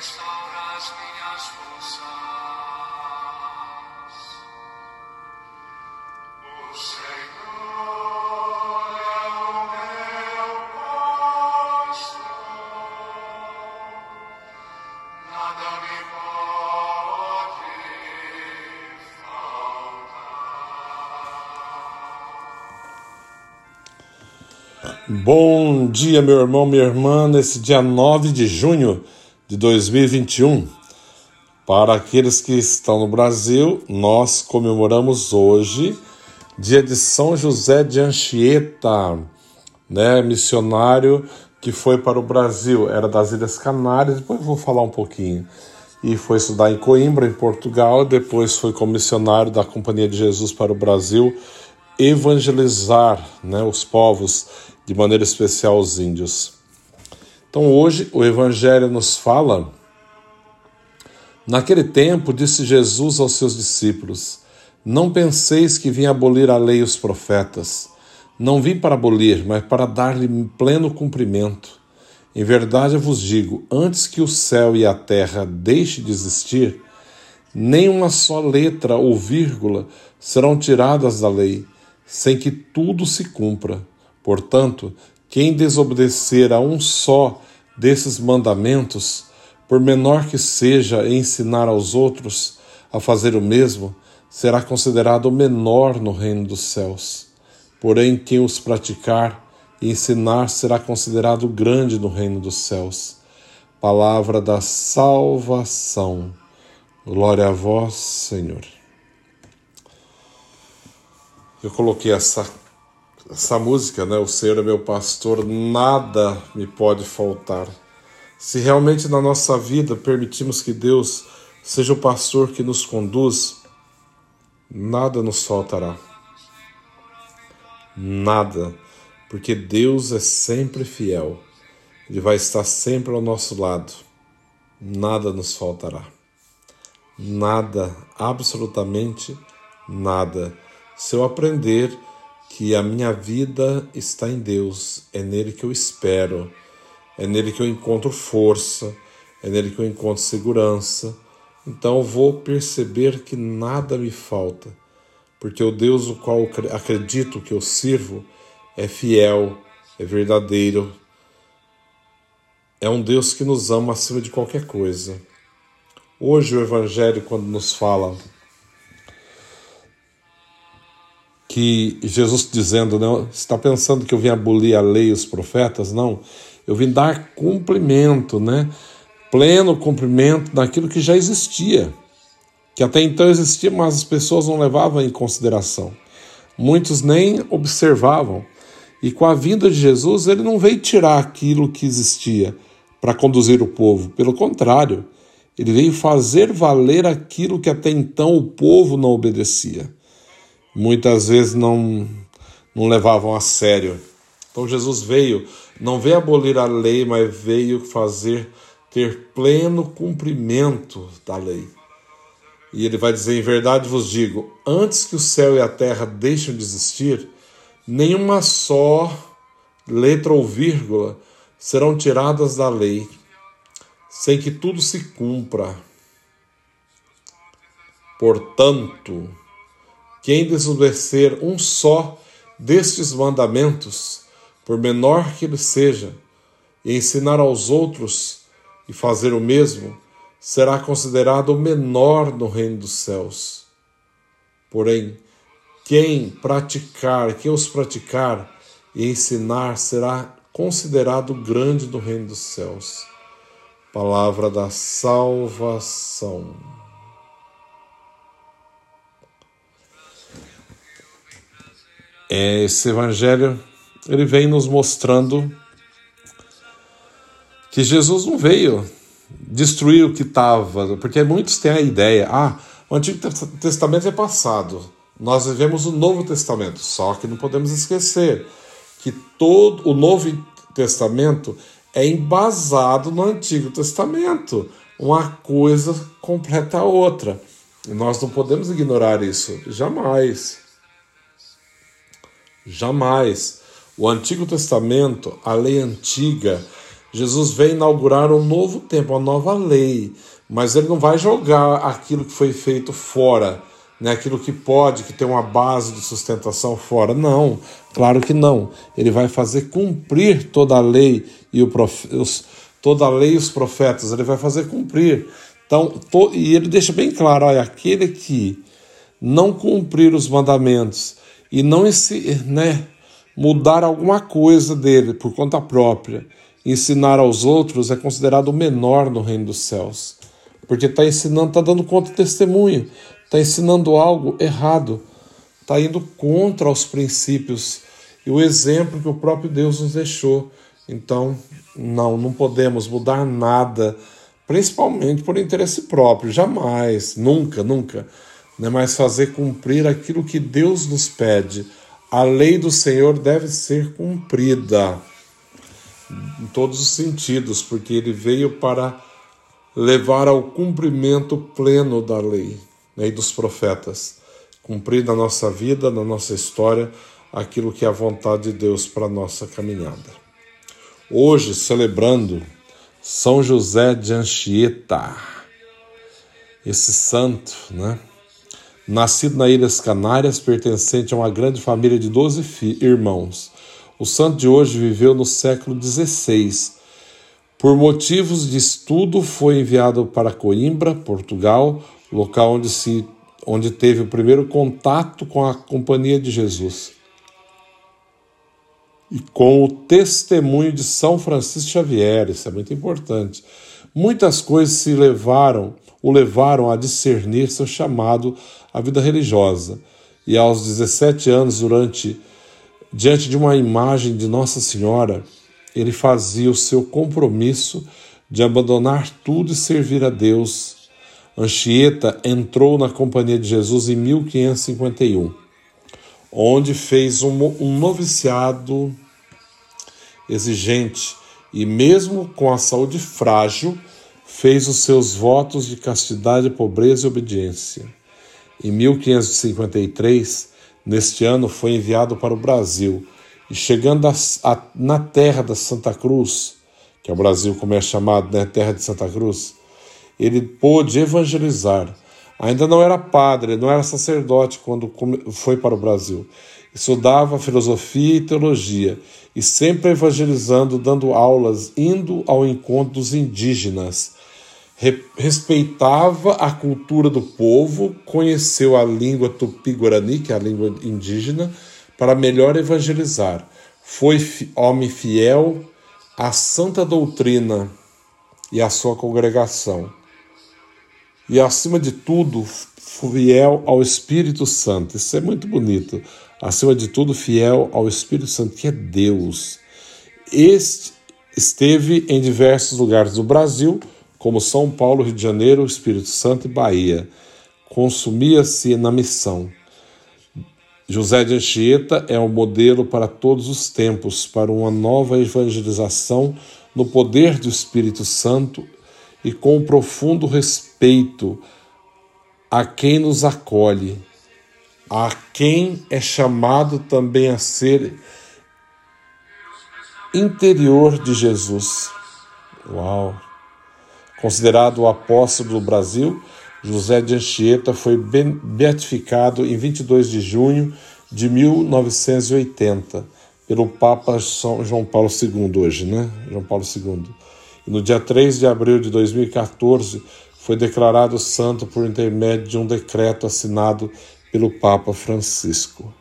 restaura as minhas forças. Bom dia, meu irmão, minha irmã, nesse dia 9 de junho de 2021. Para aqueles que estão no Brasil, nós comemoramos hoje, dia de São José de Anchieta, né, missionário que foi para o Brasil, era das Ilhas Canárias, depois vou falar um pouquinho. E foi estudar em Coimbra, em Portugal, depois foi como missionário da Companhia de Jesus para o Brasil, evangelizar né, os povos, de maneira especial os índios. Então hoje o Evangelho nos fala. Naquele tempo disse Jesus aos seus discípulos: Não penseis que vim abolir a lei e os profetas. Não vim para abolir, mas para dar-lhe pleno cumprimento. Em verdade eu vos digo: antes que o céu e a terra deixem de existir, nem uma só letra ou vírgula serão tiradas da lei, sem que tudo se cumpra. Portanto, quem desobedecer a um só desses mandamentos, por menor que seja ensinar aos outros a fazer o mesmo, será considerado menor no reino dos céus. Porém, quem os praticar e ensinar será considerado grande no reino dos céus. Palavra da salvação. Glória a vós, Senhor. Eu coloquei essa essa música, né? O Senhor é meu pastor, nada me pode faltar. Se realmente na nossa vida permitimos que Deus seja o pastor que nos conduz, nada nos faltará. Nada, porque Deus é sempre fiel. Ele vai estar sempre ao nosso lado. Nada nos faltará. Nada, absolutamente nada. Se eu aprender que a minha vida está em Deus, é nele que eu espero, é nele que eu encontro força, é nele que eu encontro segurança. Então vou perceber que nada me falta, porque o Deus o qual acredito que eu sirvo é fiel, é verdadeiro, é um Deus que nos ama acima de qualquer coisa. Hoje o Evangelho, quando nos fala que Jesus dizendo, né, está pensando que eu vim abolir a lei e os profetas? Não, eu vim dar cumprimento, né? Pleno cumprimento daquilo que já existia, que até então existia, mas as pessoas não levavam em consideração. Muitos nem observavam. E com a vinda de Jesus, ele não veio tirar aquilo que existia para conduzir o povo, pelo contrário, ele veio fazer valer aquilo que até então o povo não obedecia muitas vezes não, não levavam a sério. Então Jesus veio, não veio abolir a lei, mas veio fazer ter pleno cumprimento da lei. E ele vai dizer: Em verdade vos digo, antes que o céu e a terra deixem de existir, nenhuma só letra ou vírgula serão tiradas da lei, sem que tudo se cumpra. Portanto, quem desobedecer um só destes mandamentos, por menor que ele seja, e ensinar aos outros e fazer o mesmo, será considerado o menor no reino dos céus. Porém, quem praticar, quem os praticar e ensinar será considerado grande no reino dos céus. Palavra da salvação. Esse evangelho ele vem nos mostrando que Jesus não veio destruir o que estava, porque muitos têm a ideia, ah, o Antigo Testamento é passado, Nós vivemos o Novo Testamento, só que não podemos esquecer que todo o Novo Testamento é embasado no Antigo Testamento. Uma coisa completa a outra. Nós não podemos ignorar isso, jamais. Jamais. O Antigo Testamento, a lei antiga, Jesus vem inaugurar um novo tempo, uma nova lei, mas ele não vai jogar aquilo que foi feito fora, né? aquilo que pode, que tem uma base de sustentação fora. Não, claro que não. Ele vai fazer cumprir toda a lei e prof... toda a lei e os profetas, ele vai fazer cumprir. Então, to... e ele deixa bem claro: olha, aquele que não cumprir os mandamentos e não esse, né, mudar alguma coisa dele por conta própria, ensinar aos outros, é considerado o menor no reino dos céus. Porque está ensinando, está dando conta testemunho, está ensinando algo errado, está indo contra os princípios e o exemplo que o próprio Deus nos deixou. Então, não, não podemos mudar nada, principalmente por interesse próprio, jamais, nunca, nunca né, mas fazer cumprir aquilo que Deus nos pede. A lei do Senhor deve ser cumprida em todos os sentidos, porque ele veio para levar ao cumprimento pleno da lei né, e dos profetas, cumprir na nossa vida, na nossa história, aquilo que é a vontade de Deus para a nossa caminhada. Hoje, celebrando São José de Anchieta, esse santo, né? Nascido nas Ilhas Canárias, pertencente a uma grande família de 12 irmãos, o santo de hoje viveu no século XVI. Por motivos de estudo, foi enviado para Coimbra, Portugal, local onde, se, onde teve o primeiro contato com a Companhia de Jesus e com o testemunho de São Francisco Xavier, isso é muito importante. Muitas coisas se levaram, o levaram a discernir seu chamado à vida religiosa. E aos 17 anos, durante diante de uma imagem de Nossa Senhora, ele fazia o seu compromisso de abandonar tudo e servir a Deus. Anchieta entrou na Companhia de Jesus em 1551, onde fez um, um noviciado exigente e, mesmo com a saúde frágil, fez os seus votos de castidade, pobreza e obediência. Em 1553, neste ano, foi enviado para o Brasil e, chegando a, a, na terra da Santa Cruz, que é o Brasil como é chamado, né, terra de Santa Cruz, ele pôde evangelizar. Ainda não era padre, não era sacerdote quando foi para o Brasil. Estudava filosofia e teologia e sempre evangelizando, dando aulas, indo ao encontro dos indígenas. Re respeitava a cultura do povo, conheceu a língua tupi-guarani, que é a língua indígena, para melhor evangelizar. Foi homem fiel à santa doutrina e à sua congregação. E, acima de tudo, fiel ao Espírito Santo. Isso é muito bonito acima de tudo, fiel ao Espírito Santo, que é Deus. Este esteve em diversos lugares do Brasil, como São Paulo, Rio de Janeiro, Espírito Santo e Bahia. Consumia-se na missão. José de Anchieta é um modelo para todos os tempos, para uma nova evangelização no poder do Espírito Santo e com um profundo respeito a quem nos acolhe a quem é chamado também a ser interior de Jesus. Uau! Considerado o apóstolo do Brasil, José de Anchieta foi beatificado em 22 de junho de 1980 pelo Papa São João Paulo II hoje, né? João Paulo II. E no dia 3 de abril de 2014 foi declarado santo por intermédio de um decreto assinado pelo Papa Francisco.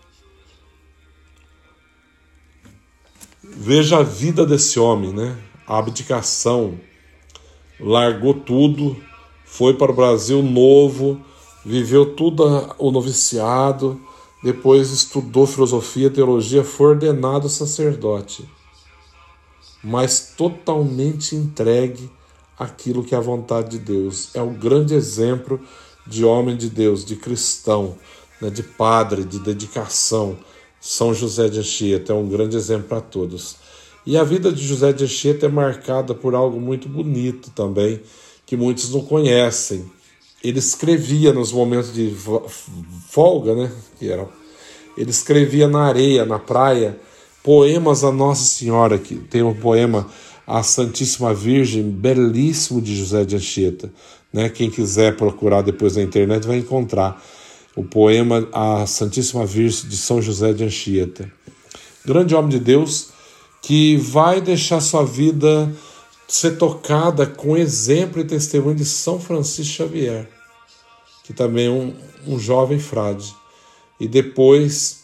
Veja a vida desse homem, né? A abdicação, largou tudo, foi para o Brasil novo, viveu tudo o noviciado, depois estudou filosofia, teologia, foi ordenado sacerdote, mas totalmente entregue àquilo que é a vontade de Deus. É o grande exemplo de homem de Deus, de cristão, né, de padre, de dedicação. São José de Anchieta é um grande exemplo para todos. E a vida de José de Anchieta é marcada por algo muito bonito também, que muitos não conhecem. Ele escrevia nos momentos de folga, né? Que era, ele escrevia na areia, na praia, poemas a Nossa Senhora, que tem um poema a Santíssima Virgem, belíssimo de José de Anchieta. Né? Quem quiser procurar depois na internet vai encontrar o poema A Santíssima Virgem de São José de Anchieta. Grande homem de Deus que vai deixar sua vida ser tocada com exemplo e testemunho de São Francisco Xavier, que também é um, um jovem frade. E depois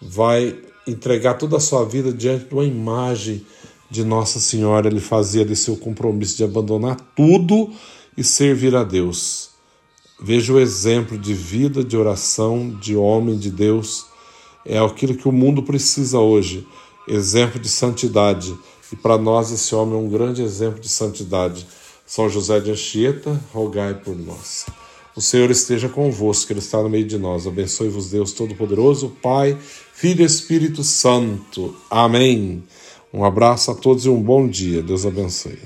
vai entregar toda a sua vida diante de uma imagem de Nossa Senhora, ele fazia de seu compromisso de abandonar tudo e servir a Deus. Veja o exemplo de vida, de oração, de homem de Deus. É aquilo que o mundo precisa hoje. Exemplo de santidade. E para nós, esse homem é um grande exemplo de santidade. São José de Anchieta, rogai por nós. O Senhor esteja convosco, Ele está no meio de nós. Abençoe-vos, Deus Todo-Poderoso, Pai, Filho e Espírito Santo. Amém. Um abraço a todos e um bom dia. Deus abençoe.